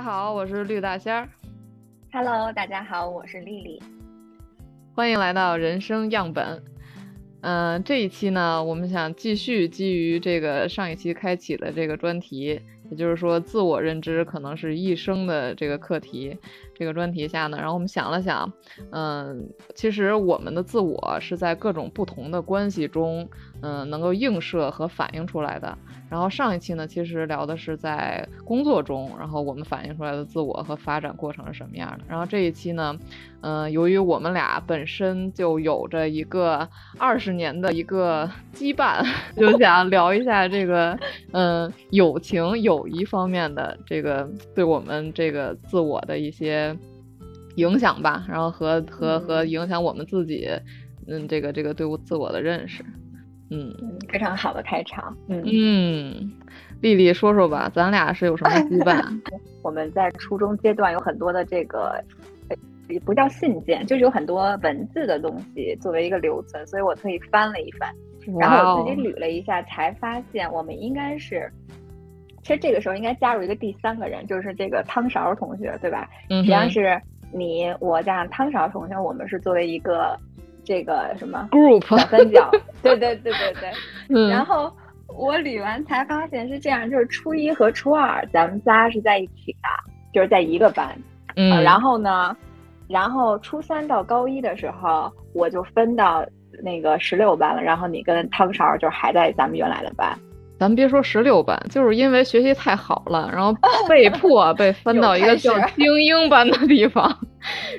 家好，我是绿大仙儿。Hello，大家好，我是丽丽。欢迎来到人生样本。嗯、这一期呢，我们想继续基于这个上一期开启的这个专题，也就是说，自我认知可能是一生的这个课题。这个专题下呢，然后我们想了想，嗯，其实我们的自我是在各种不同的关系中，嗯，能够映射和反映出来的。然后上一期呢，其实聊的是在工作中，然后我们反映出来的自我和发展过程是什么样的。然后这一期呢，嗯、由于我们俩本身就有着一个二十年的一个羁绊，就想聊一下这个，嗯、友情、友谊方面的这个对我们这个自我的一些影响吧，然后和和和影响我们自己，嗯，这个这个对我自我的认识，嗯。嗯，非常好的开场。嗯，嗯，丽丽说说吧，咱俩是有什么羁绊？我们在初中阶段有很多的这个，呃也不叫信件，就是有很多文字的东西作为一个留存，所以我特意翻了一翻，然后我自己捋了一下，才发现我们应该是。其实这个时候应该加入一个第三个人，就是这个汤勺同学，对吧？嗯实际上是你我加上汤勺同学，我们是作为一个这个什么，group，小三角，对对对对对。嗯，然后我捋完才发现是这样，就是初一和初二咱们仨是在一起的，就是在一个班。嗯，呃然后呢，然后初三到高一的时候，我就分到那个十六班了，然后你跟汤勺就还在咱们原来的班。咱别说十六班，就是因为学习太好了，然后被 迫被分到一个叫 精英班的地方，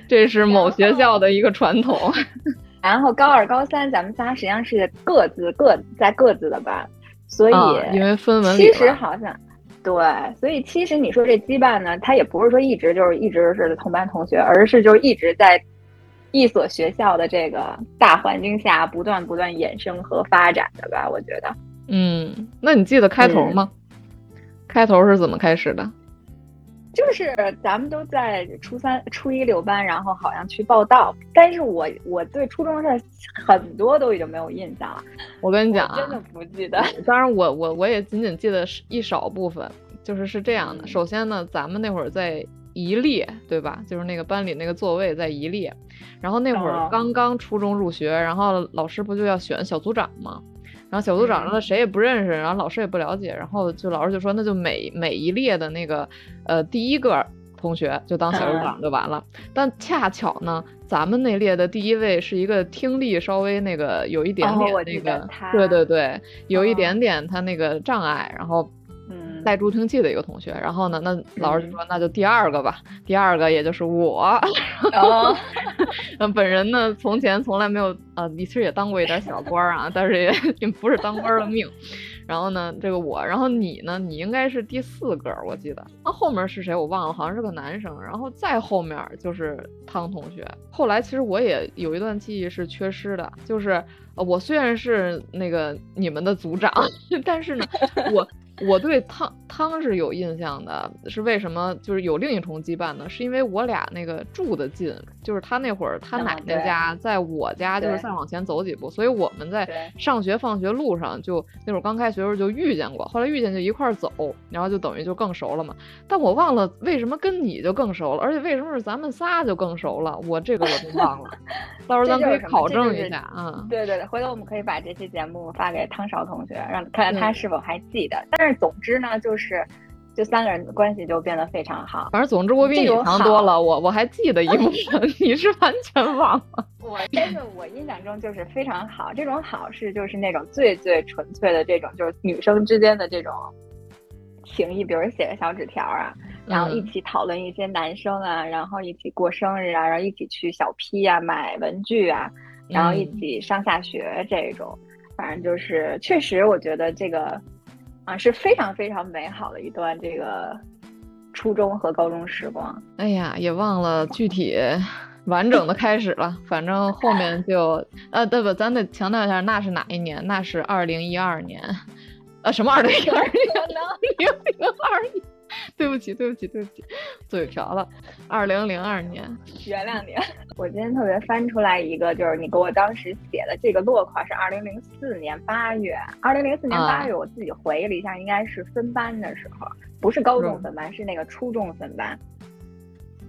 这是某学校的一个传统。然后高二、高三咱们仨实际上是各自各在各自的班，所以、啊，因为分文理其实好像对，所以其实你说这羁绊呢，它也不是说一直就是一直是同班同学，而是就是一直在一所学校的这个大环境下不断不断衍生和发展的吧，我觉得。嗯，那你记得开头吗？开头是怎么开始的？就是咱们都在初三、初一六班，然后好像去报道，但是我我对初中的事儿很多都已经没有印象了，我跟你讲我真的啊，不记得。当然我我我也仅仅记得是一少部分，就是是这样的。嗯首先呢，咱们那会儿在一列，对吧？就是那个班里那个座位在一列，然后那会儿哦刚刚初中入学，然后老师不就要选小组长吗？然后小组长嗯。呢谁也不认识，然后老师也不了解，然后就老师就说那就每每一列的那个呃第一个同学就当小组长就完了。但恰巧呢，咱们那列的第一位是一个听力稍微那个有一点点那个，对对对，有一哦点点他那个障碍，然后嗯，带助听器的一个同学。然后呢，那老师就嗯说那就第二个吧，第二个也就是我。哦，嗯，本人呢，从前从来没有呃，其实也当过一点小官啊，但是也 也不是当官的命。然后呢，这个我，然后你呢，你应该是第四个，我记得。那后面是谁我忘了，好像是个男生。然后再后面就是汤同学。后来其实我也有一段记忆是缺失的，就是呃我虽然是那个你们的组长，但是呢，我我对汤汤是有印象的，是为什么？就是有另一重羁绊呢？是因为我俩那个住的近，就是他那会儿他啊奶奶家在我家，就是再往前走几步，所以我们在上学放学路上就那会儿刚开学的时候就遇见过，后来遇见就一块儿走，然后就等于就更熟了嘛。但我忘了为什么跟你就更熟了，而且为什么是咱们仨就更熟了，我这个我就忘了，到时候咱可以考证这就是一下啊。对对对，回头我们可以把这期节目发给汤勺同学，让看看他是否还记得。但是总之呢，就是这三个人的关系就变得非常好。反正总之我比你强多了，我我还记得一部分，你是完全忘了。我真的我印象中就是非常好，这种好是就是那种最最纯粹的这种，就是女生之间的这种情谊，比如写个小纸条啊，然后一嗯起讨论一些男生啊，然后一起过生日啊，然后一起去小批啊买文具啊，然后一嗯起上下学这种，反正就是确实我觉得这个啊，是非常非常美好的一段这个初中和高中时光。哎呀，也忘了具体完整的开始了，反正后面就呃，对不，咱得强调一下，那是哪一年？那是二零一二年，呃，什么二零一二年？零零二年。对不起，对不起，对不起，嘴瓢了。二零零二年，原谅你。我今天特别翻出来一个，就是你给我当时写的这个落款是二零零四年八月。二零零四年八月，我自己回忆了一下，应该是分班的时候，不是高中分班，是那个初中分班。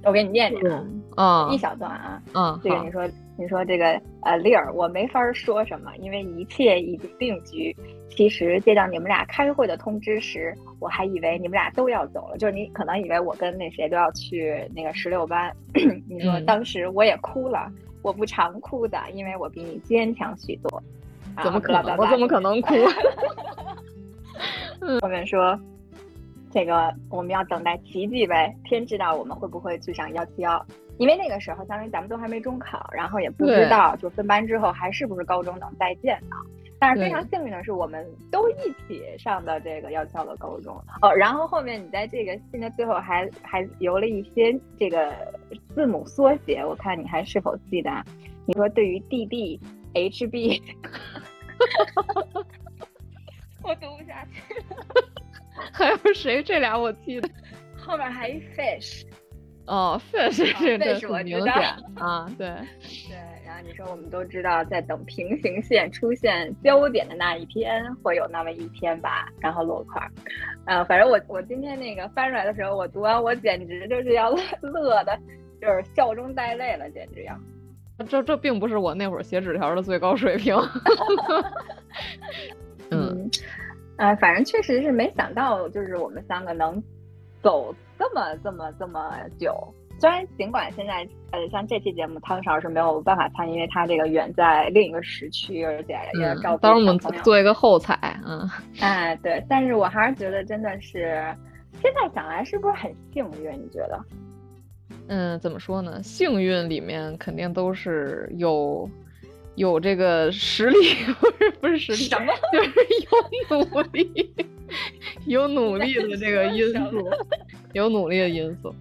我给你念念啊，一小段啊，嗯，这个你说，你说这个呃，丽儿，我没法说什么，因为一切已经定局。其实接到你们俩开会的通知时，我还以为你们俩都要走了，就是你可能以为我跟那谁都要去那个十六班。你说当时我也哭了，我不常哭的，因为我比你坚强许多。怎么可能？我怎么可能哭？后面说，这个我们要等待奇迹呗，天知道我们会不会去上幺七幺，因为那个时候相当于咱们都还没中考，然后也不知道就分班之后还是不是高中能再见呢。但是非常幸运的是，我们都一起上的这个要校的高中哦。然后后面你在这个信的最后还还留了一些这个字母缩写，我看你还是否记得？你说对于 D D H B，我读不下去。还有谁？这俩我记得。后面还一 fish。哦，fish 是这个很明显啊，对对。你说我们都知道，在等平行线出现焦点的那一天，会有那么一天吧。然后落款，呃，反正我我今天那个翻出来的时候，我读完我简直就是要乐的，就是笑中带泪了，简直要。这这并不是我那会儿写纸条的最高水平。嗯，呃，反正确实是没想到，就是我们三个能走这么这么这么久。虽然尽管现在呃，像这期节目汤勺是没有办法参与，因为他这个远在另一个时区，而且也照顾当我们做一个后采，嗯，哎，对，但是我还是觉得真的是，现在想来是不是很幸运？你觉得？嗯，怎么说呢？幸运里面肯定都是有有这个实力，不是不是实力，什么？就是有努力，有努力的这个因素，有努力的因素。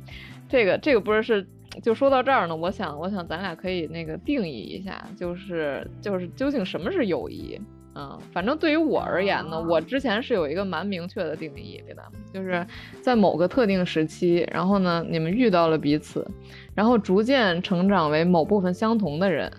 这个这个不是是，就说到这儿呢，我想我想咱俩可以那个定义一下，就是就是究竟什么是友谊？嗯，反正对于我而言呢，我之前是有一个蛮明确的定义的，就是在某个特定时期，然后呢，你们遇到了彼此，然后逐渐成长为某部分相同的人。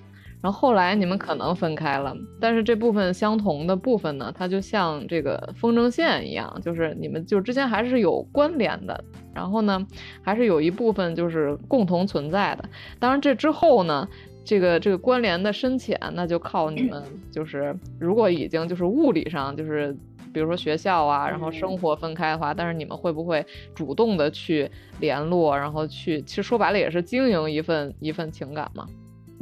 然后后来你们可能分开了，但是这部分相同的部分呢，它就像这个风筝线一样，就是你们就之间还是有关联的。然后呢，还是有一部分就是共同存在的。当然这之后呢，这个这个关联的深浅，那就靠你们 就是如果已经就是物理上就是比如说学校啊，然后生活分开的话，但是你们会不会主动的去联络，然后去其实说白了也是经营一份一份情感嘛。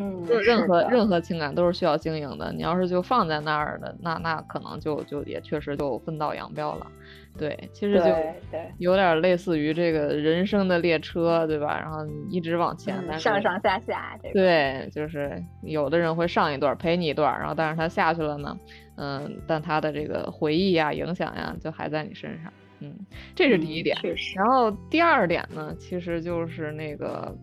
嗯，就任何任何情感都是需要经营的。你要是就放在那儿的，那那可能就就也确实就分道扬镳了。对，其实就有点类似于这个人生的列车，对吧？然后一直往前，上上下下。对，就是有的人会上一段陪你一段，然后但是他下去了呢，嗯，但他的这个回忆呀、影响呀，就还在你身上。嗯，这是第一点。然后第二点呢，其实就是那个。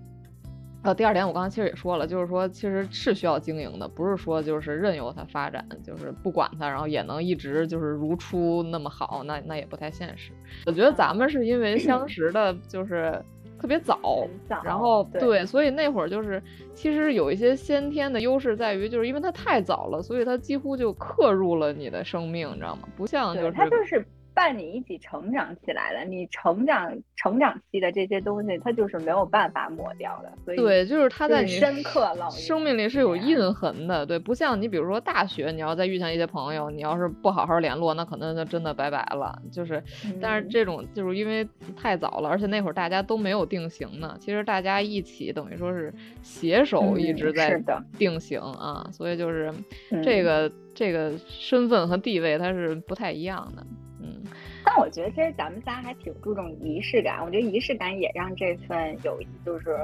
呃，第二点我刚才其实也说了，就是说其实是需要经营的，不是说就是任由它发展，就是不管它，然后也能一直就是如初那么好，那那也不太现实。我觉得咱们是因为相 识的，就是特别早，然后对，所以那会儿就是其实有一些先天的优势在于，就是因为它太早了，所以它几乎就刻入了你的生命，你知道吗？不像就是它就是。伴你一起成长起来的，你成长成长期的这些东西，它就是没有办法抹掉的。所以对，就是它在你深刻生命里是有印痕的。对，不像你比如说大学，你要再遇见一些朋友，你要是不好好联络，那可能就真的拜拜了。就是，但是这种就是因为太早了，而且那会儿大家都没有定型呢。其实大家一起等于说是携手一直在定型啊，所以就是这个这个身份和地位它是不太一样的。嗯，但我觉得其实咱们仨还挺注重仪式感。我觉得仪式感也让这份友谊，就是，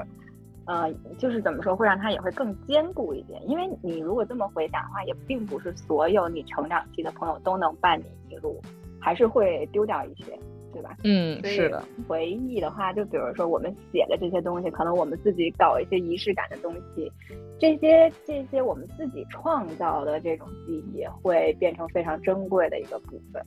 呃，就是怎么说，会让它也会更坚固一点。因为你如果这么回答的话，也并不是所有你成长期的朋友都能伴你一路。还是会丢掉一些，对吧？嗯，是的，回忆的话，就比如说我们写的这些东西，可能我们自己搞一些仪式感的东西，这些这些我们自己创造的这种记忆，会变成非常珍贵的一个部分。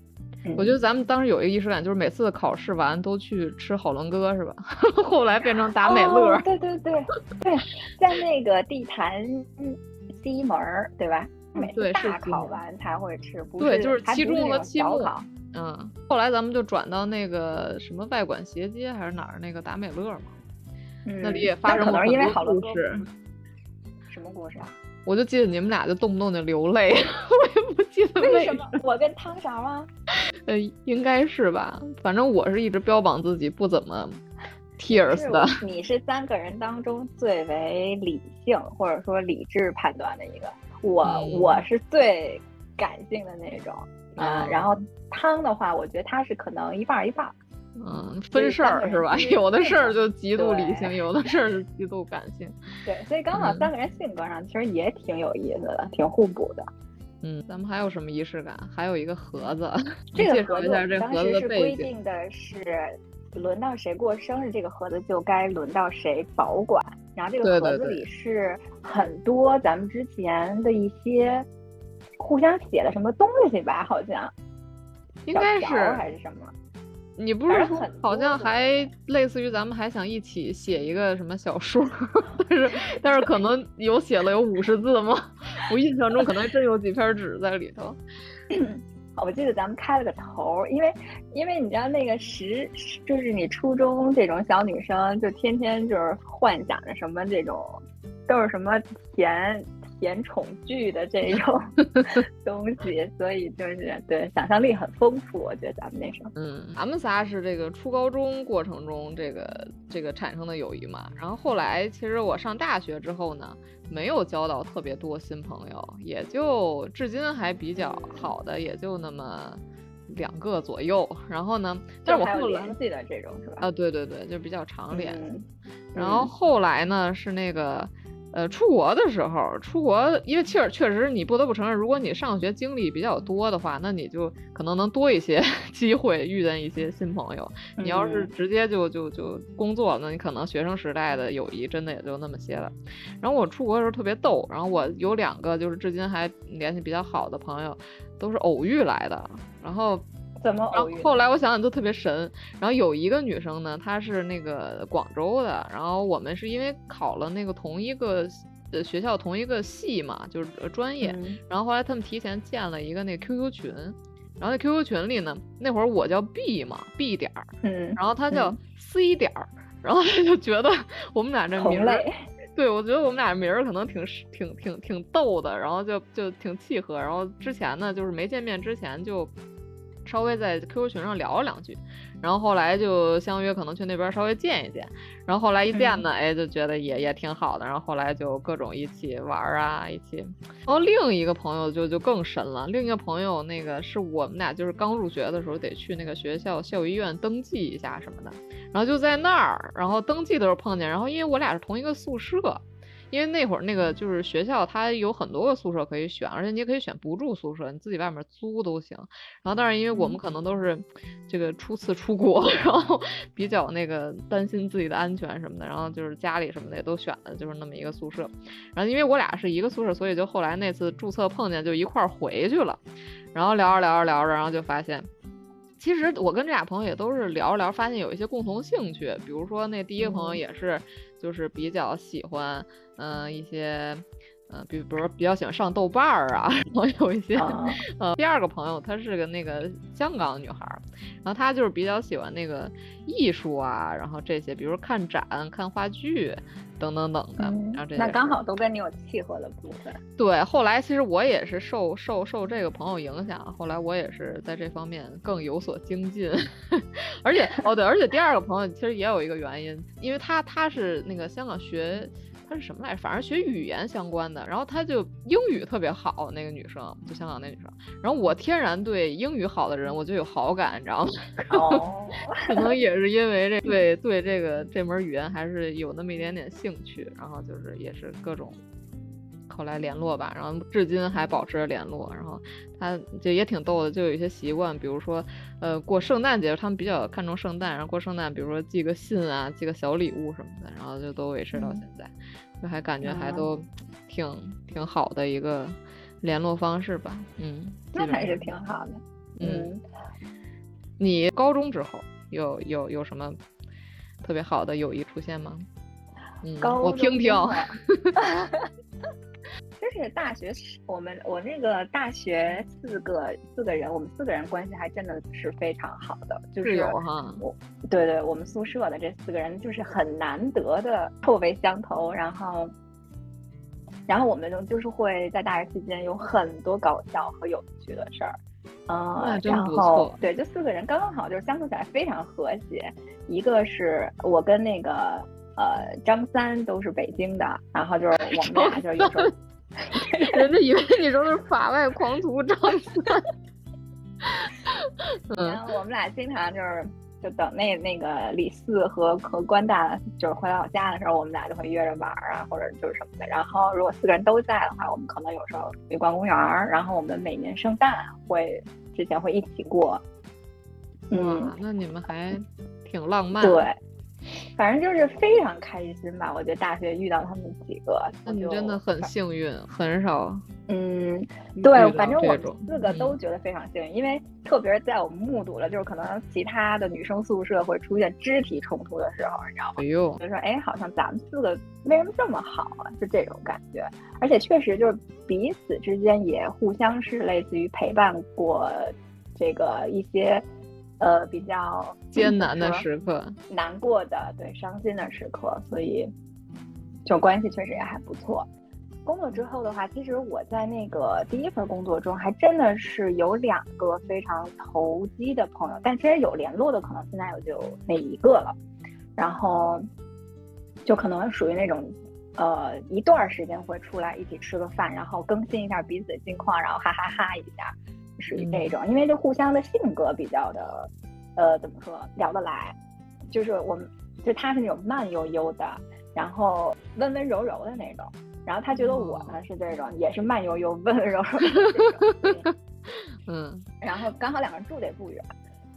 嗯我觉得咱们当时有一个仪式感，就是每次考试完都去吃好伦哥，是吧？后来变成达美乐。哦，对对对对，在那个地坛西门儿，对吧？每次对是大考完才会吃，不对就是期中和期末。嗯，后来咱们就转到那个什么外馆斜街还是哪儿那个达美乐嘛，嗯，那里也发生过可能是因为很多故事。什么故事啊？我就记得你们俩就动不动就流泪，我也不记得为什什么我跟汤勺吗？呃，应该是吧，反正我是一直标榜自己不怎么 tears 是的。你是三个人当中最为理性或者说理智判断的一个，我、嗯我是最感性的那种啊、嗯然后汤的话，我觉得他是可能一半儿一半儿。嗯，分事儿是吧？有的事儿就极度理性，有的事儿就极度感性。对，所以刚好嗯三个人性格上其实也挺有意思的，挺互补的。嗯，咱们还有什么仪式感？还有一个盒子，这介个盒子绍一下这当盒子的时是规。定的是，轮到谁过生日，这个盒子就该轮到谁保管。然后这个盒子里是很多咱们之前的一些互相写的什么东西吧，好像应该是还是什么。你不是好像还类似于咱们还想一起写一个什么小说，但是但是可能有写了有五十字吗？我印象中可能真有几篇纸在里头。我记得咱们开了个头儿，因为因为你知道那个时，就是你初中这种小女生，就天天就是幻想着什么这种，都是什么甜甜宠剧的这种 东西，所以就是对想象力很丰富。我觉得咱们那时候，嗯，咱们仨是这个初高中过程中这个这个产生的友谊嘛，然后后来其实我上大学之后呢，没有交到特别多新朋友，也就至今还比较好的也就那么两个左右。然后呢，但是我就还有后来联系的这种是吧？啊，对对对，就比较常联系。嗯然后后来呢是那个。呃，出国的时候，出国，因为确实确实，你不得不承认，如果你上学经历比较多的话，那你就可能能多一些 机会遇见一些新朋友。你要是嗯直接就就就工作，那你可能学生时代的友谊真的也就那么些了。然后我出国的时候特别逗，然后我有两个就是至今还联系比较好的朋友，都是偶遇来的。然后怎么然后偶遇的？后来我想想都特别神。然后有一个女生呢，她是那个广州的，然后我们是因为考了那个同一个呃学校同一个系嘛，就是呃专业。嗯然后后来他们提前建了一个那个 QQ 群，然后那 QQ 群里呢，那会儿我叫 B 嘛，B 点儿，嗯，然后他叫嗯 C 点儿，然后他就觉得我们俩这名儿，对，我觉得我们俩名儿可能挺挺挺挺逗的，然后就就挺契合。然后之前呢，就是没见面之前就稍微在 QQ 群上聊了两句，然后后来就相约可能去那边稍微见一见。然后后来一见呢，哎，就觉得也也挺好的。然后后来就各种一起玩啊，一起。然后另一个朋友就就更神了，另一个朋友那个是我们俩就是刚入学的时候得去那个学校校医院登记一下什么的。然后就在那儿，然后登记的时候碰见，然后因为我俩是同一个宿舍，因为那会儿那个就是学校它有很多个宿舍可以选，而且你也可以选不住宿舍，你自己外面租都行。然后但是因为我们可能都是这个初次出国，然后比较那个担心自己的安全什么的，然后就是家里什么的也都选的就是那么一个宿舍。然后因为我俩是一个宿舍，所以就后来那次注册碰见就一块儿回去了，然后聊着聊着聊着，然后就发现。其实我跟这俩朋友也都是聊着聊，发现有一些共同兴趣，比如说那第一个朋友嗯也是，就是比较喜欢，嗯、一些，嗯、比比如说比较喜欢上豆瓣儿啊，然后有一些，啊呃，第二个朋友她是个那个香港女孩儿，然后她就是比较喜欢那个艺术啊，然后这些，比如看展、看话剧等等等的，嗯然后这些那刚好都跟你有契合的部分。对，后来其实我也是受受受这个朋友影响，后来我也是在这方面更有所精进，而且哦对，而且第二个朋友其实也有一个原因，因为他他是那个香港学。他是什么来着？反正学语言相关的，然后她就英语特别好，那个女生就香港那女生。然后我天然对英语好的人我就有好感，你知道吗？哦，可能也是因为这对对这个这门语言还是有那么一点点兴趣，然后就是也是各种后来联络吧，然后至今还保持着联络。然后他就也挺逗的，就有一些习惯，比如说，呃，过圣诞节他们比较看重圣诞，然后过圣诞，比如说寄个信啊，寄个小礼物什么的，然后就都维持到现在，就还感觉还都挺挺好的一个联络方式吧。嗯，那还是挺好的。嗯，你高中之后有有有什么特别好的友谊出现吗？嗯，我听听。就是大学，我们我那个大学四个四个人，我们四个人关系还真的是非常好的，就是有哈。我对对，我们宿舍的这四个人就是很难得的臭味相投，然后然后我们就是会在大学期间有很多搞笑和有趣的事儿。嗯，然后对，就四个人刚刚好，就是相处起来非常和谐。一个是我跟那个呃张三都是北京的，然后就是我们俩就有时候，人家以为你说是法外狂徒张三。然后我们俩经常就是就等那那个李四和和关大就是回老家的时候，我们俩就会约着玩啊，或者就是什么的。然后如果四个人都在的话，我们可能有时候去逛公园然后我们每年圣诞会。之前会一起过，嗯，那你们还挺浪漫。对，反正就是非常开心吧。我觉得大学遇到他们几个，那你真的很幸运，很少。嗯，对，反正我们四个都觉得非常幸运，因为特别是在我们目睹了就是可能其他的女生宿舍会出现肢体冲突的时候，你知道吗？哎呦，就说哎，好像咱们四个为什么这么好啊？就这种感觉，而且确实就是彼此之间也互相是类似于陪伴过这个一些呃比较艰难的时刻、难过的对伤心的时刻，所以就关系确实也还不错。工作之后的话，其实我在那个第一份工作中，还真的是有两个非常投机的朋友，但其实有联络的可能现在也就那一个了。然后就可能属于那种，呃，一段时间会出来一起吃个饭，然后更新一下彼此的近况，然后哈哈哈一下，属于这种。因为就互相的性格比较的，呃，怎么说聊得来，就是我们就他是那种慢悠悠的，然后温温柔柔的那种。然后他觉得我呢是这种，也是慢悠悠、温温柔柔的这种。嗯。然后刚好两个人住的也不远，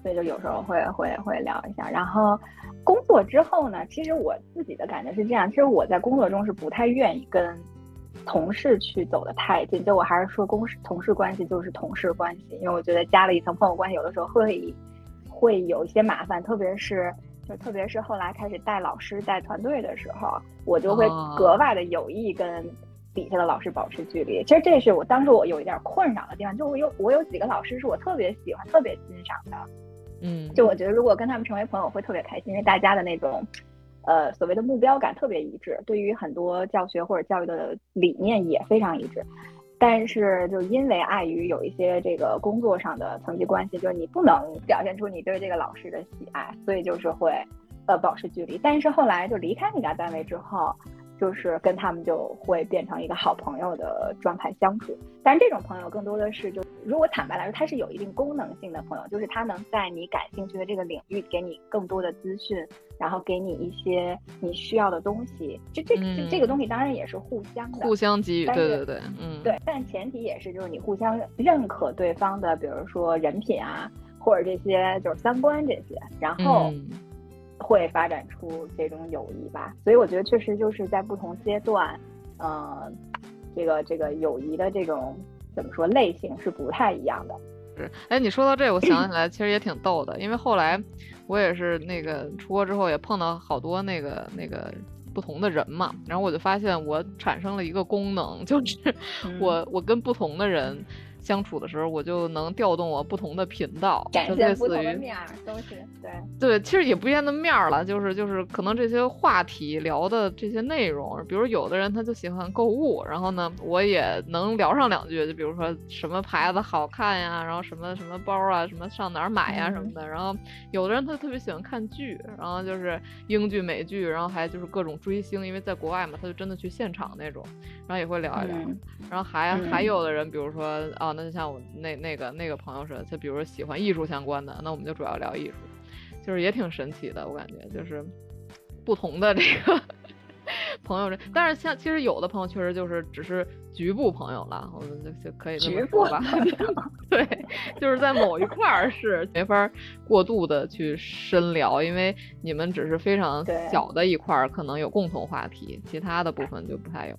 所以就有时候会会会聊一下。然后工作之后呢，其实我自己的感觉是这样：，其实我在工作中是不太愿意跟同事去走的太近，就我还是说，公事同事关系就是同事关系，因为我觉得加了一层朋友关系，有的时候会会有一些麻烦，特别是。就特别是后来开始带老师、带团队的时候，我就会格外的有意跟底下的老师保持距离。其实这是我当时我有一点困扰的地方，就我有我有几个老师是我特别喜欢、特别欣赏的。嗯，就我觉得如果跟他们成为朋友，会特别开心，因为大家的那种呃所谓的目标感特别一致，对于很多教学或者教育的理念也非常一致。但是，就因为碍于有一些这个工作上的层级关系，就是你不能表现出你对这个老师的喜爱，所以就是会，呃，保持距离。但是后来就离开那家单位之后，就是跟他们就会变成一个好朋友的状态相处。但是这种朋友更多的是，就如果坦白来说，他是有一定功能性的朋友，就是他能在你感兴趣的这个领域给你更多的资讯。然后给你一些你需要的东西，这这这这个东西当然也是互相的，互相给予，对对对，嗯，对，但前提也是就是你互相认可对方的，比如说人品啊，或者这些就是三观这些，然后会发展出这种友谊吧。所以我觉得确实就是在不同阶段，嗯，这个这个友谊的这种怎么说类型是不太一样的。是，哎，你说到这，我想起来其实也挺逗的，因为后来。我也是那个出国之后也碰到好多那个那个不同的人嘛，然后我就发现我产生了一个功能，就是我我跟不同的人。相处的时候，我就能调动我不同的频道，展现不同的面儿，都是对。对，其实也不见得面儿了，就是就是可能这些话题聊的这些内容，比如有的人他就喜欢购物，然后呢，我也能聊上两句，就比如说什么牌子好看呀，然后什么什么包啊，什么上哪儿买呀什么的，然后有的人他特别喜欢看剧，然后就是英剧美剧，然后还就是各种追星，因为在国外嘛，他就真的去现场那种，然后也会聊一聊，然后还还有的人，比如说啊。那就像我那那个那个朋友似的，就比如说喜欢艺术相关的，那我们就主要聊艺术，就是也挺神奇的，我感觉就是不同的这个 朋友这，但是像其实有的朋友确实就是只是局部朋友了，我们就就可以这么说吧。对，就是在某一块儿是没法儿过度的去深聊，因为你们只是非常小的一块儿可能有共同话题，其他的部分就不太有。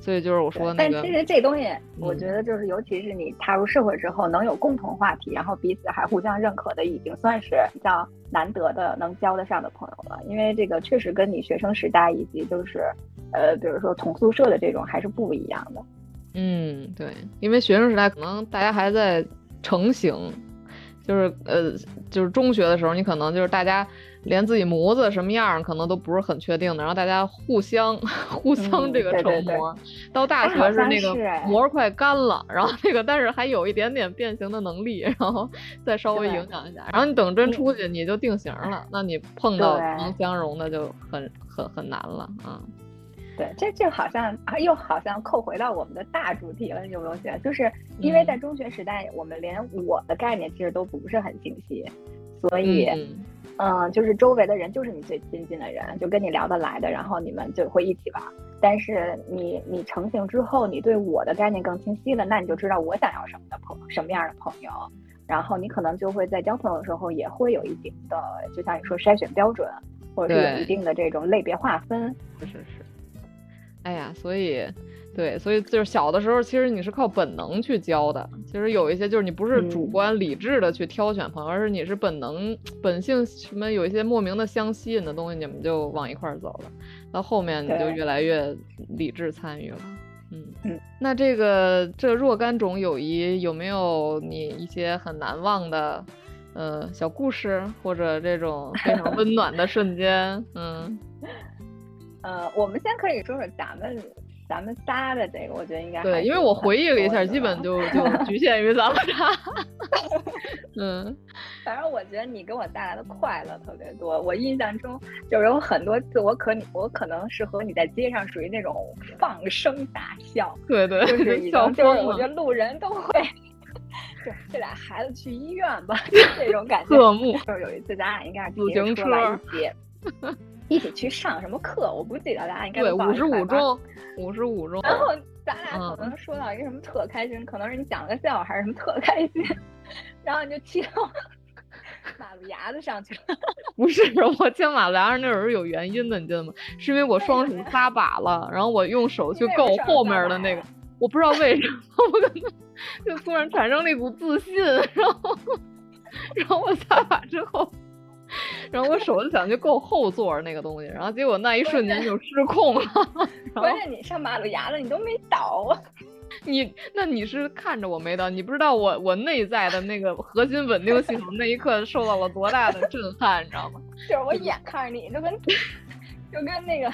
所以就是我说对那个但其实这东西，我嗯觉得就是，尤其是你踏入社会之后，能有共同话题，然后彼此还互相认可的，已经算是比较难得的能交得上的朋友了。因为这个确实跟你学生时代以及就是，呃，比如说同宿舍的这种还是不一样的。嗯，对，因为学生时代可能大家还在成型，就是呃，就是中学的时候，你可能就是大家连自己模子什么样儿可能都不是很确定的，然后大家互相 互相嗯这个对对对成模。到大学是那个是哎膜儿快干了，然后那个但是还有一点点变形的能力，然后再稍微影响一下，然后你等真嗯出去你就定型了，那你碰到对能相容的就很很很难了啊。对，这这好像啊，又好像扣回到我们的大主题了，你有没有觉得？就是因为在嗯中学时代，我们连我的概念其实都不是很清晰，所以。嗯嗯，就是周围的人就是你最亲近的人，就跟你聊得来的，然后你们就会一起玩。但是你你成型之后，你对我的概念更清晰了，那你就知道我想要什么的朋什么样的朋友，然后你可能就会在交朋友的时候也会有一定的，就像你说筛选标准，或者是有一定的这种类别划分。是是是，哎呀，所以，对，所以就是小的时候，其实你是靠本能去交的。其实有一些就是你不是主嗯观理智的去挑选朋友，而是你是本能、本性什么有一些莫名的相吸引的东西，你们就往一块儿走了。到后面你就越来越理智参与了。嗯嗯，那这个这若干种友谊有没有你一些很难忘的？呃，小故事或者这种非常温暖的瞬间，嗯，呃，我们先可以说说咱们咱们仨的这个，我觉得应该对，因为我回忆了一下，基本就就局限于咱们仨。嗯，反正我觉得你给我带来的快乐特别多。我印象中就是有很多次，我可你我可能是和你在街上属于那种放声大笑，对对，就是已笑经就是，我觉得路人都会，就这俩孩子去医院吧，这种感觉。侧目。就是有一次咱俩应该是自行车吧车一起一起去上什么课，我不记得，咱俩应该对，五十五中，五十五中。然后咱俩可嗯能说到一个什么特开心，可能是你讲个笑话还是什么特开心，然后你就骑到 马路牙子上去了。不是，我牵马路牙子那会儿是有原因的，你记得吗？是因为我双手撒把了，然后我用手去够后面的那个，我不知道为什么，我可能就突然产生了一股自信，然后，然后我撒把之后。然后我手就想去够后座那个东西，然后结果那一瞬间就失控了。关键你上马路牙子你都没倒啊！你那你是看着我没倒，你不知道我我内在的那个核心稳定系统那一刻受到了多大的震撼，你知道吗？就是我眼看着你就跟就跟那个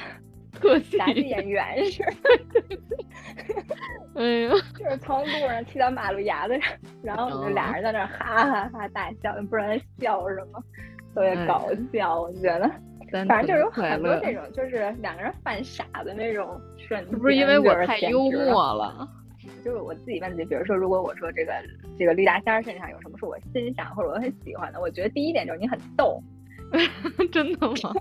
特技，演员似的，哎呀，就是从路上踢到马路牙子上，然后我们就俩人在那儿哈哈哈大笑，不知道在笑什么，特别搞笑，我觉得。反正就是有很多这种，就是两个人犯傻的那种瞬间。是不是因为我是太幽默了？就是我自己问自己，比如说，如果我说这个这个绿大仙儿身上有什么是我欣赏或者我很喜欢的，我觉得第一点就是你很逗，真的吗？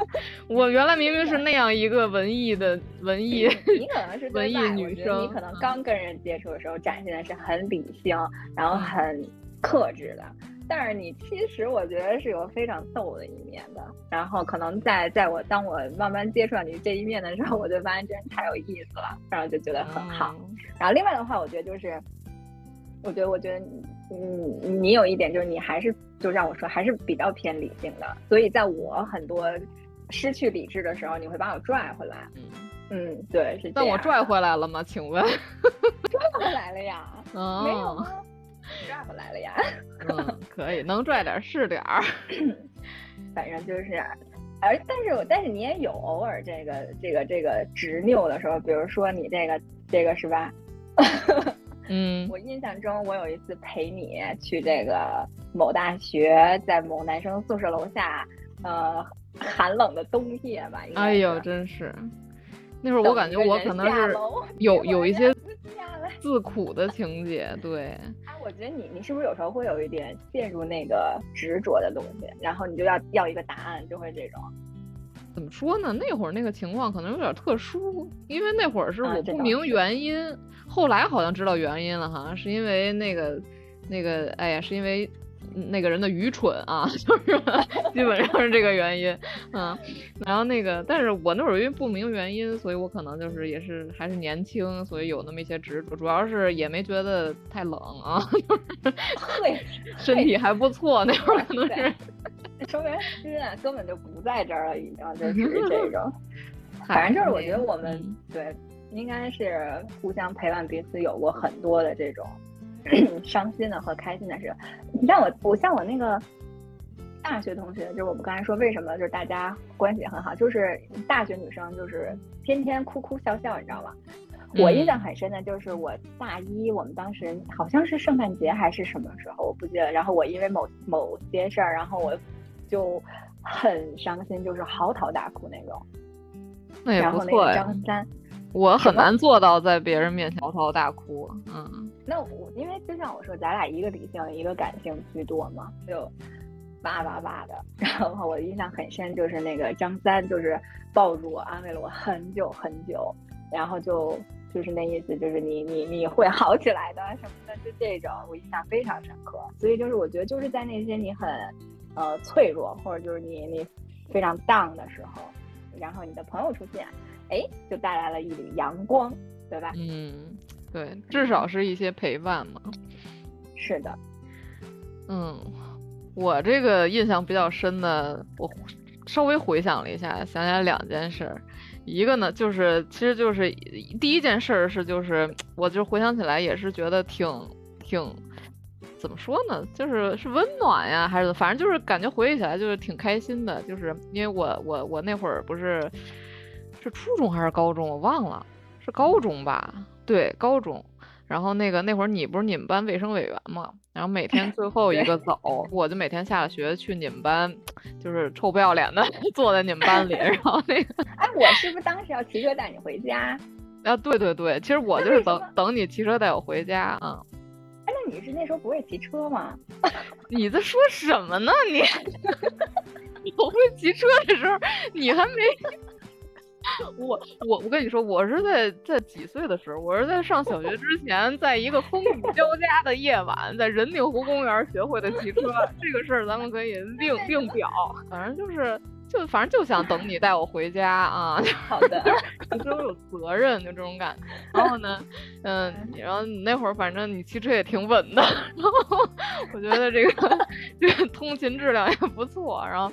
我原来明明是那样一个文艺的文艺，你可能是文艺，女生你可能嗯刚跟人接触的时候展现的是很理性，然后嗯很克制的。但是你其实我觉得是有非常逗的一面的，然后可能在在我当我慢慢接触到你这一面的时候，我就发现这人太有意思了，然后就觉得很好。嗯然后另外的话，我觉得就是，我觉得我觉得你你你有一点就是你还是就让我说还是比较偏理性的，所以在我很多失去理智的时候，你会把我拽回来。嗯嗯，对，是这样。但我拽回来了吗？请问？拽回来了呀？没有哦，吗？拽回来了呀？嗯，可以，能拽点儿是点儿。反正就是，而但是我但是你也有偶尔这个这个这个执拗的时候，比如说你这个这个是吧？嗯我印象中，我有一次陪你去这个某大学，在某男生宿舍楼下，呃，寒冷的冬夜吧。哎呦，真是，那会儿我感觉我可能是有有一些。自苦的情节，对，哎，我觉得你你是不是有时候会有一点陷入那个执着的东西，然后你就要要一个答案，就会这种。怎么说呢？那会儿那个情况可能有点特殊，因为那会儿是啊我不明原因，后来好像知道原因了哈，是因为那个那个，哎呀，是因为那个人的愚蠢啊，就是基本上是这个原因，嗯，然后那个，但是我那会儿因为不明原因，所以我可能就是也是还是年轻，所以有那么一些执着，主要是也没觉得太冷啊，就是，身体还不错，那会儿可能是对。说明心啊根本就不在这儿了，已经就是这种。反正就是我觉得我们嗯对应该是互相陪伴彼此，有过很多的这种 伤心的和开心的事。你像我，我像我那个大学同学，就是我们刚才说为什么就是大家关系很好，就是大学女生就是天天哭哭笑笑，你知道吗？我印象很深的就是我大一，我们当时好像是圣诞节还是什么时候，我不记得。然后我因为某某些事儿，然后我就很伤心，就是嚎啕大哭那种。那也然后那个不错呀。张三，我很难做到在别人面前嚎啕大哭，嗯那我因为就像我说，咱俩一个理性，一个感性居多嘛，就哇哇哇的。然后我印象很深，就是那个张三，就是抱住我，安慰了我很久很久，然后就就是那意思，就是你你你会好起来的什么的，就这种，我印象非常深刻。所以就是我觉得就是在那些你很呃脆弱，或者就是你你非常 down 的时候，然后你的朋友出现，哎，就带来了一缕阳光，对吧？嗯，对，至少是一些陪伴嘛。是的，嗯，我这个印象比较深的，我稍微回想了一下，想起来两件事儿。一个呢，就是其实就是第一件事儿是，就是我就回想起来也是觉得挺挺怎么说呢，就是是温暖呀，还是反正就是感觉回忆起来就是挺开心的，就是因为我我我那会儿不是是初中还是高中，我忘了，是高中吧？对，高中。然后那个那会儿你不是你们班卫生委员嘛？然后每天最后一个走，我就每天下了学去你们班，就是臭不要脸的 坐在你们班里，然后那个 哎，我是不是当时要骑车带你回家？啊，对对对，其实我就是等等你骑车带我回家啊。哎，那你是那时候不会骑车吗？你在说什么呢？你我会骑车的时候，你还没。我我我跟你说，我是在在几岁的时候，我是在上小学之前，在一个风雨交加的夜晚，在人定湖公园学会的骑车。这个事儿咱们可以另另表，反正就是就反正就想等你带我回家啊，好的，就是我有责任，就这种感觉。然后呢，嗯，然后你那会儿反正你骑车也挺稳的，然后我觉得这个这个通勤质量也不错，然后。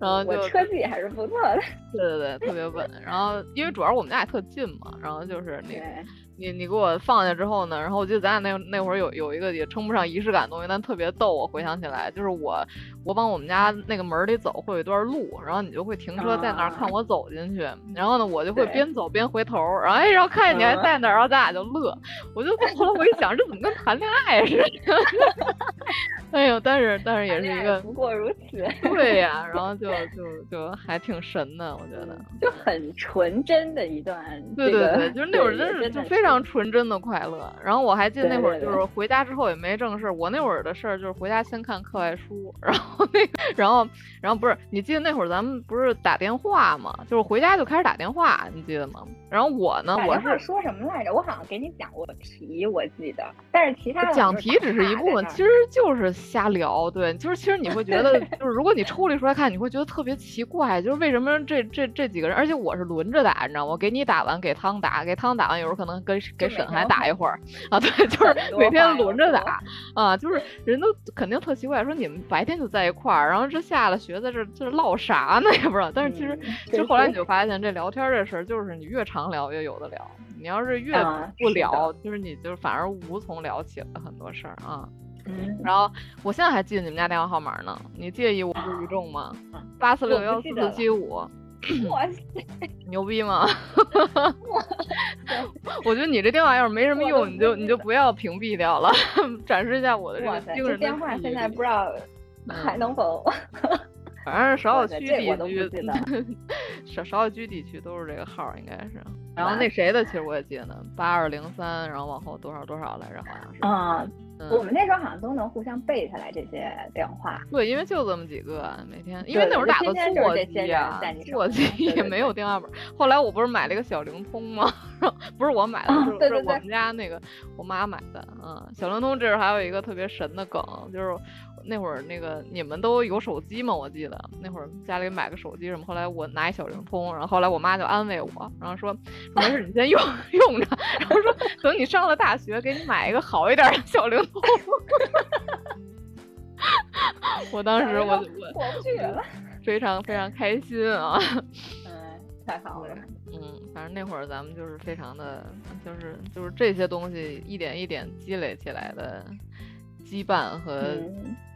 然后就我车技还是不错的。对对对，特别稳。然后因为主要我们家也特近嘛，然后就是那个对，你你给我放下之后呢，然后我记得咱俩那那会儿有有一个也称不上仪式感的东西，但特别逗。我回想起来，就是我我往我们家那个门里走，会有一段路，然后你就会停车在那儿看我走进去，然后呢我就会边走边回头，然后哎，然后看见你还在那儿，然后咱俩就乐。我就后来我一想，这怎么跟谈恋爱似的？哎呦，但是但是也是一个不过如此，对呀，然后就就就还挺神的，我觉得。就很纯真的一段。对对对，这个就是那会儿真是就的非常纯真的快乐。然后我还记得那会儿就是回家之后也没正事儿，我那会儿的事儿就是回家先看课外书，然后那个然后然后不是你记得那会儿咱们不是打电话吗，就是回家就开始打电话，你记得吗？然后我呢，我是说什么来着？我好像给你讲过题，我记得，但是其他的讲题只是一部分，其实就是瞎聊。对，就是其实你会觉得，就是如果你抽离出来看，你会觉得特别奇怪，就是为什么这这这几个人，而且我是轮着打，你知道吗？给你打完，给汤打，给汤打完，有时候可能跟给沈还打一会儿 啊，对，就是每天轮着打啊，就是人都肯定特奇怪，说你们白天就在一块儿，然后这下了学在这这唠啥呢？也不知道。但是其实，其实后来你就发现，这聊天这事儿，就是你越常聊越有的聊，你要是越不聊，就是你就反而无从聊起了很多事儿啊。嗯，然后我现在还记得你们家电话号码呢，你介意我不语重吗？八四六幺四四七五。哇塞，牛逼吗？我觉得你这电话要是没什么用，你就你就不要屏蔽掉了，展示一下我的这个惊人的电话现在不知道还能否。反正少有区地区，少少有区地区都是这个号，应该是。然后那谁的其实我也记得呢，八二零三，然后往后多少多少来着，好像是。啊，我们那时候好像都能互相背下来这些电话。对，因为就这么几个，每天因为那会儿打的座机啊，座机也没有电话本。后来我不是买了一个小灵通吗？不是我买的，是我们家那个我妈买的。嗯，小灵通这是还有一个特别神的梗，就是。那会儿那个你们都有手机吗？我记得那会儿家里买个手机什么，后来我拿一小灵通，然后后来我妈就安慰我，然后说没事，你先用 用着，然后说等你上了大学，给你买一个好一点的小灵通。我当时我我过不去了，非常非常开心啊！嗯，太好了。嗯，反正那会儿咱们就是非常的，就是就是这些东西一点一点积累起来的羁绊和。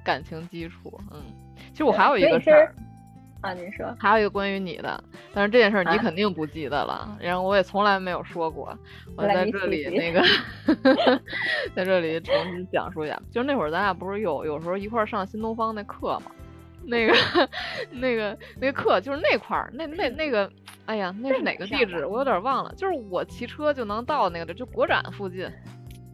感情基础，嗯，其实我还有一个事儿啊，您说，还有一个关于你的，但是这件事儿你肯定不记得了，然后我也从来没有说过，我在这里那个，在这里重新讲述一下，就是那会儿咱俩不是有有时候一块儿上新东方那课嘛，那个 那个那课就是那块儿那那那个，哎呀，那是哪个地址？我有点忘了，就是我骑车就能到那个的，就国展附近，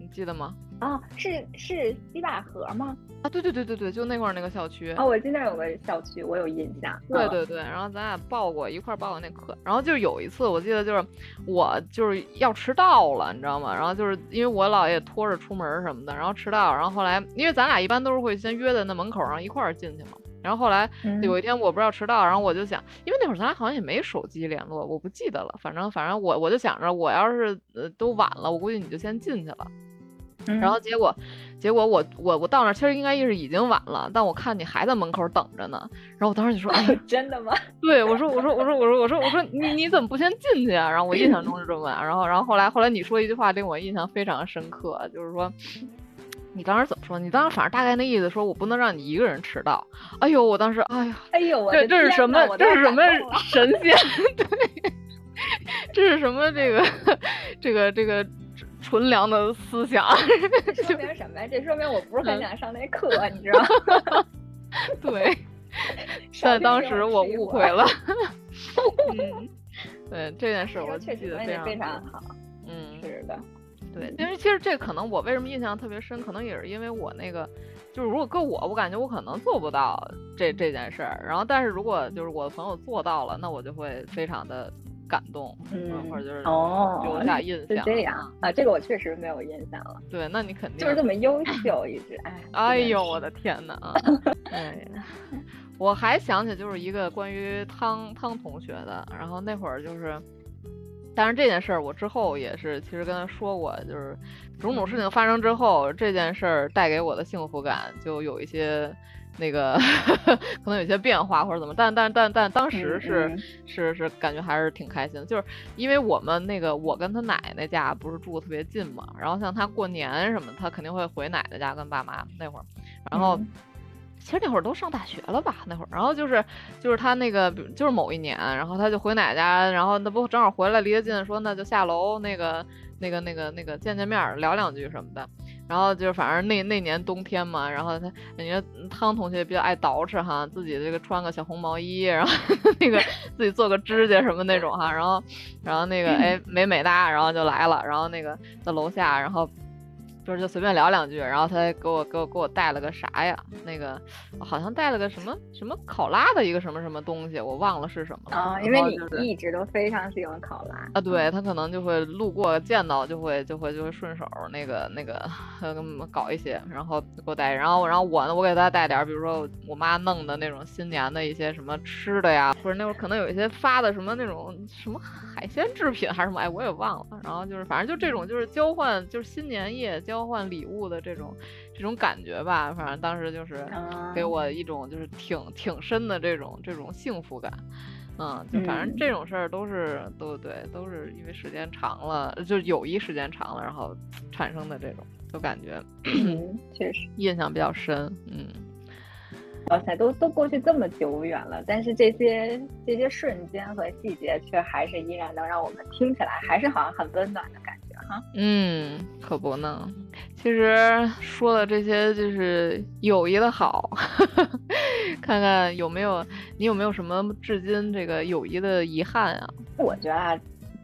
你记得吗？啊，是是西坝河吗？啊，对对对对对，就那块儿那个校区。哦，我记得有个校区，我有印象。对对对，然后咱俩报过一块儿报过那课，然后就有一次，我记得就是我就是要迟到了，你知道吗？然后就是因为我姥爷拖着出门什么的，然后迟到，然后后来因为咱俩一般都是会先约在那门口然后一块儿进去嘛。然后后来有一天我不知道迟到，然后我就想，因为那会儿咱俩好像也没手机联络，我不记得了。反正反正我我就想着，我要是呃都晚了，我估计你就先进去了。然后结果，结果我我我到那儿其实应该是已经晚了，但我看你还在门口等着呢。然后我当时就说：“哎，真的吗？”对，我说：“我说我说我说我说我说你你怎么不先进去啊？”然后我印象中是这么。然后然后后来后来你说一句话令我印象非常深刻，就是说你当时怎么说？你当时反正大概那意思说我不能让你一个人迟到。哎呦，我当时哎呀，哎呦，这这是什么？这是什么神仙？对，这是什么？这个这个这个。纯良的思想，这说明什么呀？这说明我不是很想上那课，你知道吗？对，但当时我误会了。嗯，对这件事我记得非常好。嗯，是的，对，因为其实这可能我为什么印象特别深，可能也是因为我那个，就是如果搁我，我感觉我可能做不到这这件事儿。然后，但是如果就是我的朋友做到了，那我就会非常的。感动，嗯，或者就是哦，留下印象，是这样啊，这个我确实没有印象了。对，那你肯定就是这么优秀，一直哎，哎呦，我的天哪啊！哎呀，我还想起就是一个关于汤汤同学的，然后那会儿就是，但是这件事儿我之后也是其实跟他说过，就是种种事情发生之后，这件事儿带给我的幸福感就有一些。那个 可能有些变化或者怎么，但但但但当时是是是感觉还是挺开心的，就是因为我们那个我跟他奶奶家不是住的特别近嘛，然后像他过年什么，他肯定会回奶奶家跟爸妈那会儿，然后其实那会儿都上大学了吧那会儿，然后就是就是他那个就是某一年，然后他就回奶奶家，然后那不正好回来离得近，说那就下楼那个那个那个那个见见面聊两句什么的。然后就是反正那那年冬天嘛，然后他人家汤同学比较爱捯饬哈，自己这个穿个小红毛衣，然后 那个自己做个指甲什么那种哈，然后然后那个哎美美哒，然后就来了，然后那个在楼下，然后。就是就随便聊两句，然后他给我给我给我带了个啥呀？那个好像带了个什么什么考拉的一个什么什么东西，我忘了是什么了。啊，因为你一直都非常喜欢考拉啊。对他可能就会路过见到就会就会就会顺手那个那个搞一些，然后给我带。然后然后我呢，我给他带点，比如说我妈弄的那种新年的一些什么吃的呀，或者那会儿可能有一些发的什么那种什么海鲜制品还是什么，哎我也忘了。然后就是反正就这种就是交换就是新年夜交。交换礼物的这种这种感觉吧，反正当时就是给我一种就是挺挺深的这种这种幸福感，嗯，就反正这种事儿都是都对，都是因为时间长了，就友谊时间长了，然后产生的这种，就感觉确实。印象比较深，嗯，哇塞，都都过去这么久远了，但是这些这些瞬间和细节却还是依然能让我们听起来还是好像很温暖的感觉。嗯，可不呢。其实说的这些就是友谊的好，看看有没有你有没有什么至今这个友谊的遗憾啊？我觉得啊，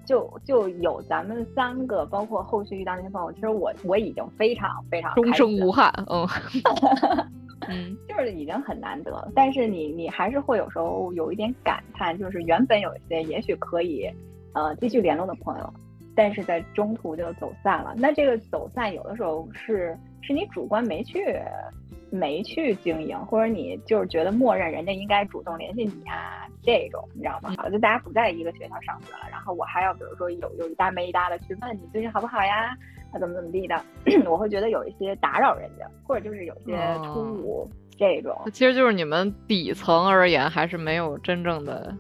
就就有咱们三个，包括后续遇到那些朋友，其实我我已经非常非常终生无憾，嗯，嗯，就是已经很难得了。但是你你还是会有时候有一点感叹，就是原本有一些也许可以呃继续联络的朋友，但是在中途就走散了。那这个走散有的时候是是你主观没去。没去经营，或者你就是觉得默认人家应该主动联系你啊，这种你知道吗？好，就大家不在一个学校上学了，然后我还要比如说有有一搭没一搭的去问你最近好不好呀，啊怎么怎么地的，我会觉得有一些打扰人家，或者就是有些突兀这种。其实就是你们底层而言，还是没有真正的。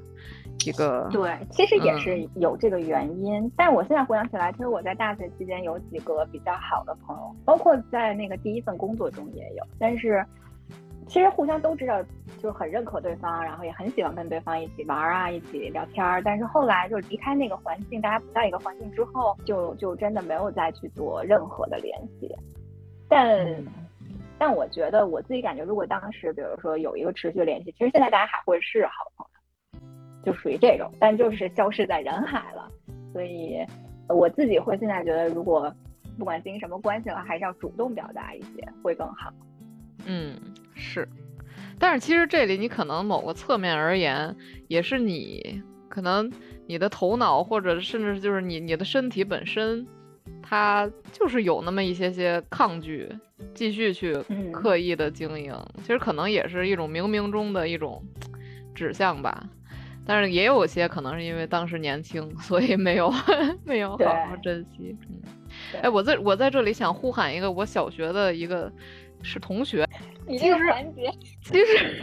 一个对，其实也是有这个原因。但我现在回想起来，其实我在大学期间有几个比较好的朋友，包括在那个第一份工作中也有。但是其实互相都知道，就很认可对方，然后也很喜欢跟对方一起玩啊，一起聊天儿。但是后来就离开那个环境，大家不在一个环境之后，就就真的没有再去做任何的联系。但但我觉得我自己感觉，如果当时比如说有一个持续联系，其实现在大家还会是好。就属于这种，但就是消失在人海了。所以我自己会现在觉得，如果不管经营什么关系的话，还是要主动表达一些会更好。嗯，是。但是其实这里你可能某个侧面而言，也是你可能你的头脑或者甚至就是你你的身体本身，它就是有那么一些些抗拒继续去刻意的经营。其实可能也是一种冥冥中的一种指向吧。但是也有些可能是因为当时年轻，所以没有没有好好珍惜。嗯，哎，我在我在这里想呼喊一个我小学的一个是同学，你这个环节其实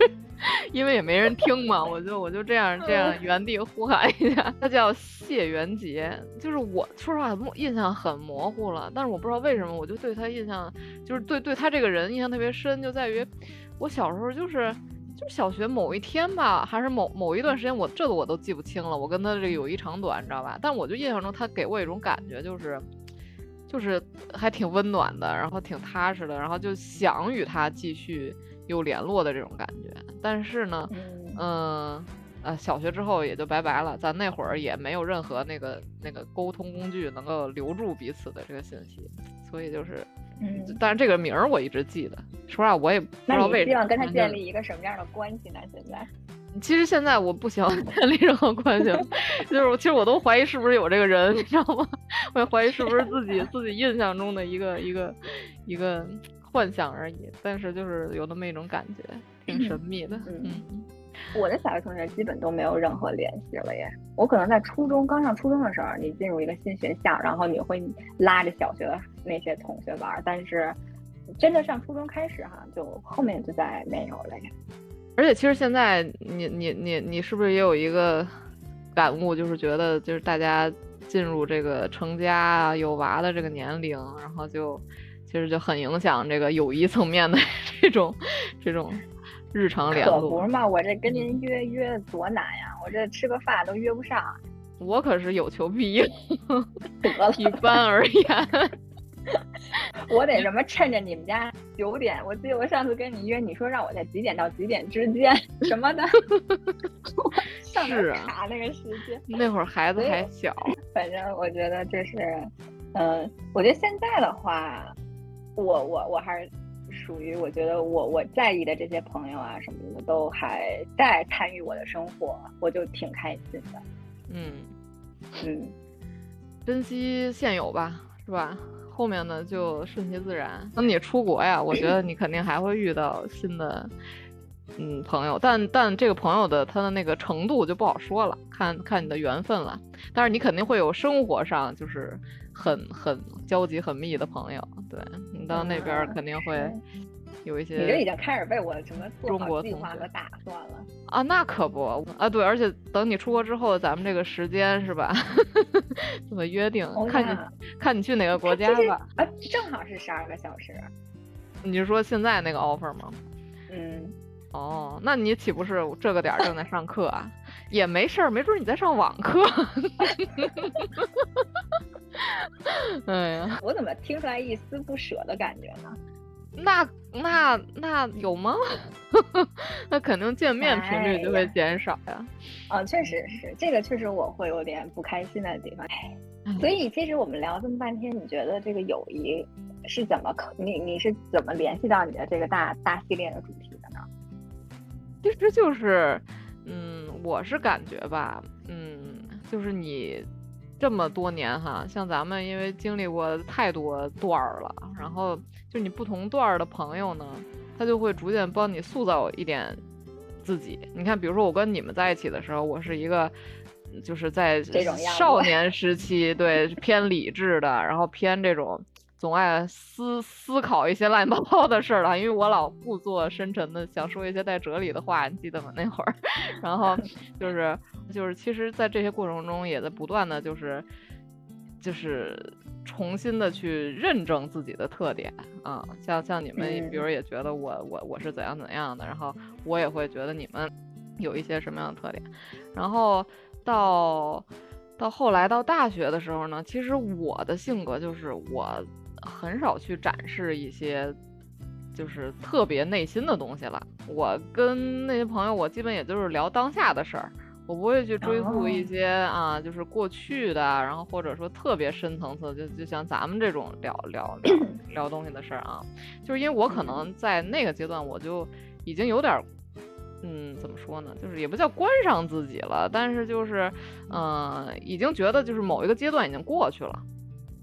因为也没人听嘛，我就我就这样这样原地呼喊一下。他叫谢元杰，就是我说实话印象很模糊了，但是我不知道为什么我就对他印象就是对对他这个人印象特别深，就在于我小时候就是。就小学某一天吧，还是某某一段时间，我这个我都记不清了。我跟他这个友谊长短，你知道吧？但我就印象中他给我一种感觉，就是就是还挺温暖的，然后挺踏实的，然后就想与他继续有联络的这种感觉。但是呢，嗯呃，小学之后也就拜拜了。咱那会儿也没有任何那个那个沟通工具能够留住彼此的这个信息，所以就是。嗯，但是这个名儿我一直记得。说实话，我也不知道为什么。希望跟他建立一个什么样的关系呢？现在，其实现在我不想建立任何关系，就是其实我都怀疑是不是有这个人，你知道吗？我也怀疑是不是自己自己印象中的一个一个一个幻想而已。但是就是有那么一种感觉，挺神秘的。嗯。我的小学同学基本都没有任何联系了耶。我可能在初中刚上初中的时候，你进入一个新学校，然后你会拉着小学的那些同学玩。但是真的上初中开始哈，就后面就再没有了。而且其实现在你你你你是不是也有一个感悟，就是觉得就是大家进入这个成家有娃的这个年龄，然后就其实就很影响这个友谊层面的这 种这种。日常联络可不是嘛，我这跟您约约多难呀！我这吃个饭都约不上。我可是有求必应，得了，一般而言，我得什么趁着你们家九点，我记得我上次跟你约，你说让我在几点到几点之间什么的，上是卡那个时间。那会儿孩子还小，反正我觉得这是，嗯，我觉得现在的话，我我我还是。属于我觉得我我在意的这些朋友啊什么的都还在参与我的生活，我就挺开心的。嗯嗯，珍惜现有吧，是吧？后面呢就顺其自然。等你出国呀，我觉得 你肯定还会遇到新的嗯朋友，但但这个朋友的他的那个程度就不好说了，看看你的缘分了。但是你肯定会有生活上就是很很交集很密的朋友，对你。到那边肯定会有一些。你这已经开始为我什么中国计划和打算了啊？那可不啊！对，而且等你出国之后，咱们这个时间是吧？怎么约定？看你看你去哪个国家吧。啊，正好是十二个小时。你是说现在那个 offer 吗？嗯。哦，那你岂不是这个点正在上课啊？也没事儿，没准你在上网课。哎呀，我怎么听出来一丝不舍的感觉呢？那那那有吗？那肯定见面频率就会减少呀。啊，确实是，这个确实我会有点不开心的地方。所以其实我们聊这么半天，你觉得这个友谊是怎么可？你你是怎么联系到你的这个大大系列的主题的呢？其实就是，嗯，我是感觉吧，嗯，就是你。这么多年哈，像咱们因为经历过太多段儿了，然后就你不同段儿的朋友呢，他就会逐渐帮你塑造一点自己。你看，比如说我跟你们在一起的时候，我是一个就是在少年时期，对偏理智的，然后偏这种。总爱思思考一些乱七八糟的事儿了，因为我老故作深沉的想说一些带哲理的话，你记得吗？那会儿，然后就 是就是，其实，在这些过程中，也在不断的就是就是重新的去认证自己的特点啊，像像你们，比如也觉得我我我是怎样怎样的，然后我也会觉得你们有一些什么样的特点，然后到到后来到大学的时候呢，其实我的性格就是我。很少去展示一些，就是特别内心的东西了。我跟那些朋友，我基本也就是聊当下的事儿，我不会去追溯一些啊，就是过去的，然后或者说特别深层次，就就像咱们这种聊聊聊 聊东西的事儿啊。就是因为我可能在那个阶段，我就已经有点，嗯，怎么说呢？就是也不叫关上自己了，但是就是，嗯，已经觉得就是某一个阶段已经过去了，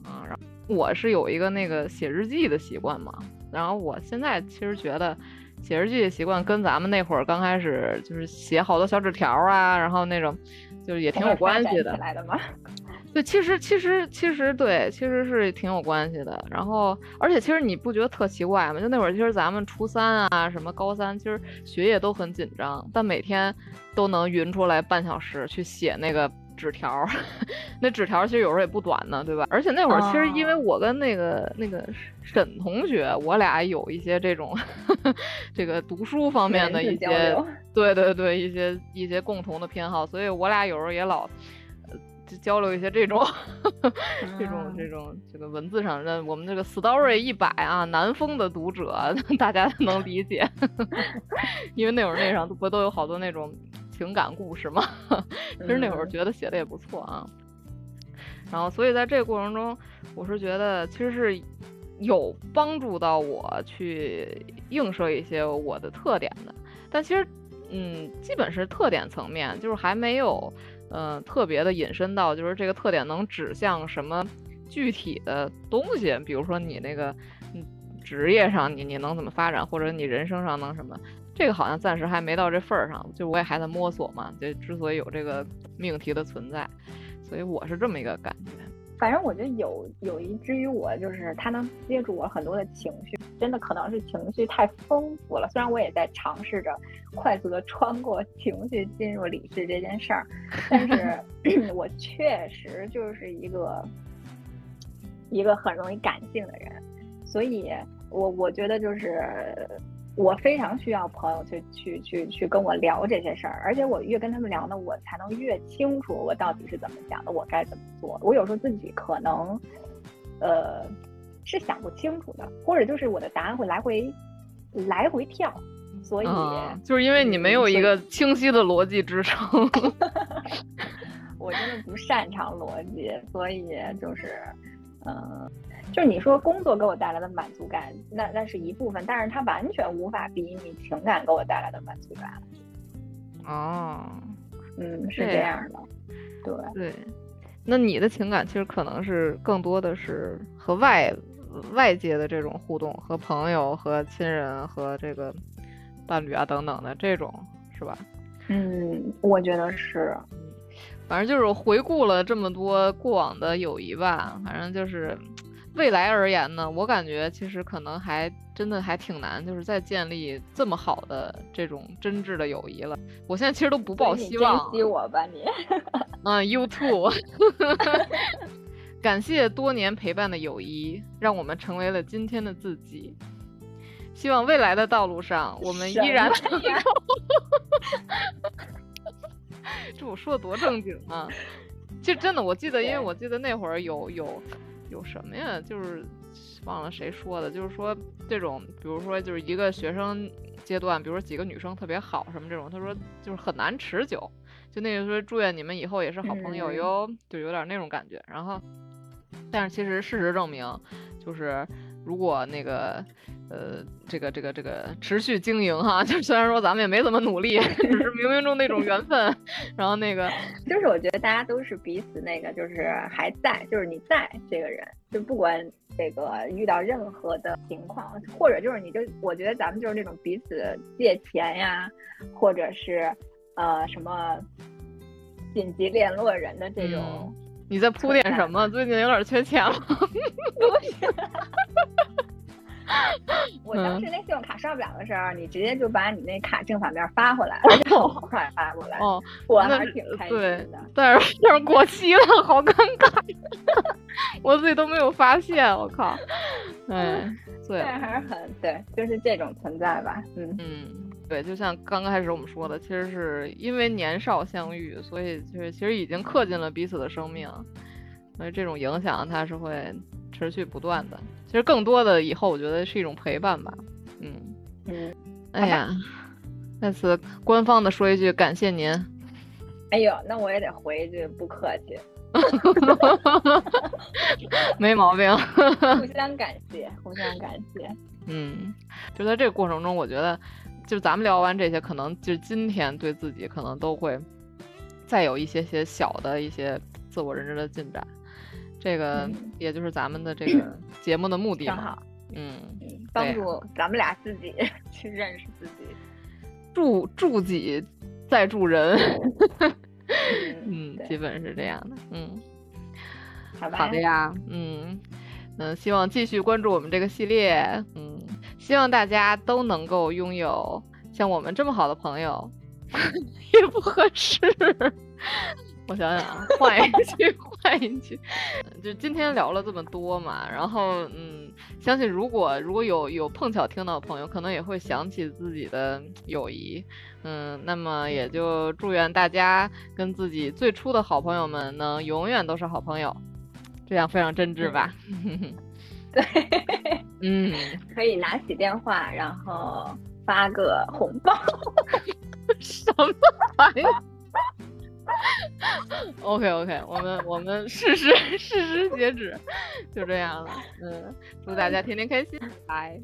啊，然后。我是有一个那个写日记的习惯嘛，然后我现在其实觉得写日记的习惯跟咱们那会儿刚开始就是写好多小纸条啊，然后那种就是也挺有关系的。来的吗？对，其实其实其实对，其实是挺有关系的。然后而且其实你不觉得特奇怪吗？就那会儿其实咱们初三啊，什么高三，其实学业都很紧张，但每天都能匀出来半小时去写那个。纸条，那纸条其实有时候也不短呢，对吧？而且那会儿其实因为我跟那个那个沈同学，我俩有一些这种 这个读书方面的一些，对对对，一些一些共同的偏好，所以我俩有时候也老交流一些这种 这种这种这个文字上的。我们这个 story 一百啊，南风的读者大家能理解，因为那会儿那上不都有好多那种。情感故事嘛，其实那会儿觉得写的也不错啊。然后，所以在这个过程中，我是觉得其实是有帮助到我去映射一些我的特点的。但其实，嗯，基本是特点层面，就是还没有，嗯，特别的引申到，就是这个特点能指向什么具体的东西，比如说你那个，嗯，职业上你你能怎么发展，或者你人生上能什么。这个好像暂时还没到这份儿上，就我也还在摸索嘛。就之所以有这个命题的存在，所以我是这么一个感觉。反正我觉得有有一之于我，就是他能接住我很多的情绪，真的可能是情绪太丰富了。虽然我也在尝试着快速的穿过情绪进入理智这件事儿，但是 我确实就是一个一个很容易感性的人，所以我我觉得就是。我非常需要朋友去去去去跟我聊这些事儿，而且我越跟他们聊呢，我才能越清楚我到底是怎么想的，我该怎么做。我有时候自己可能，呃，是想不清楚的，或者就是我的答案会来回来回跳，所以就是因为你没有一个清晰的逻辑支撑。我真的不擅长逻辑，所以就是，嗯。就是你说工作给我带来的满足感，那那是一部分，但是它完全无法比拟情感给我带来的满足感。哦，嗯，是这样的，对对。那你的情感其实可能是更多的是和外外界的这种互动，和朋友、和亲人、和这个伴侣啊等等的这种，是吧？嗯，我觉得是。反正就是回顾了这么多过往的友谊吧，反正就是。未来而言呢，我感觉其实可能还真的还挺难，就是再建立这么好的这种真挚的友谊了。我现在其实都不抱希望。珍惜我吧你。嗯，You too。感谢多年陪伴的友谊，让我们成为了今天的自己。希望未来的道路上，我们依然。这我说的多正经啊！其实真的，我记得，因为我记得那会儿有有。有什么呀？就是忘了谁说的，就是说这种，比如说就是一个学生阶段，比如说几个女生特别好什么这种，他说就是很难持久。就那个说祝愿你们以后也是好朋友哟，就有点那种感觉。然后，但是其实事实证明，就是如果那个。呃，这个这个这个持续经营哈，就虽然说咱们也没怎么努力，只是冥冥中那种缘分。然后那个，就是我觉得大家都是彼此那个，就是还在，就是你在这个人，就不管这个遇到任何的情况，或者就是你就我觉得咱们就是那种彼此借钱呀，或者是呃什么紧急联络人的这种。你在铺垫什么？最近有点缺钱了。我当时那信用卡刷不了的时候，你直接就把你那卡正反面发回来，而且好快发过来，哦，我还是挺开心的。但是但是过期了，好尴尬，我自己都没有发现，我靠，哎，对，但还是很对，就是这种存在吧，嗯。嗯，对，就像刚开始我们说的，其实是因为年少相遇，所以就是其实已经刻进了彼此的生命，所以这种影响它是会持续不断的。其实更多的以后，我觉得是一种陪伴吧。嗯嗯，哎呀，再次官方的说一句感谢您。哎呦，那我也得回一句不客气。没毛病。互相感谢，互相感谢。嗯，就在这个过程中，我觉得，就咱们聊完这些，可能就今天对自己可能都会再有一些些小的一些自我认知的进展。这个也就是咱们的这个 节目的目的嘛，嗯，帮助咱们俩自己 去认识自己，助助己再助人，嗯，基本是这样的，嗯，好好的呀，嗯。嗯，希望继续关注我们这个系列，嗯，希望大家都能够拥有像我们这么好的朋友，也不合适。我想想啊，换一句，换一句，就今天聊了这么多嘛，然后嗯，相信如果如果有有碰巧听到的朋友，可能也会想起自己的友谊，嗯，那么也就祝愿大家跟自己最初的好朋友们能永远都是好朋友，这样非常真挚吧？对，嗯，可以拿起电话，然后发个红包，什么玩意 OK OK，我们我们事实事实截止，就这样了。嗯，祝大家天天开心，拜。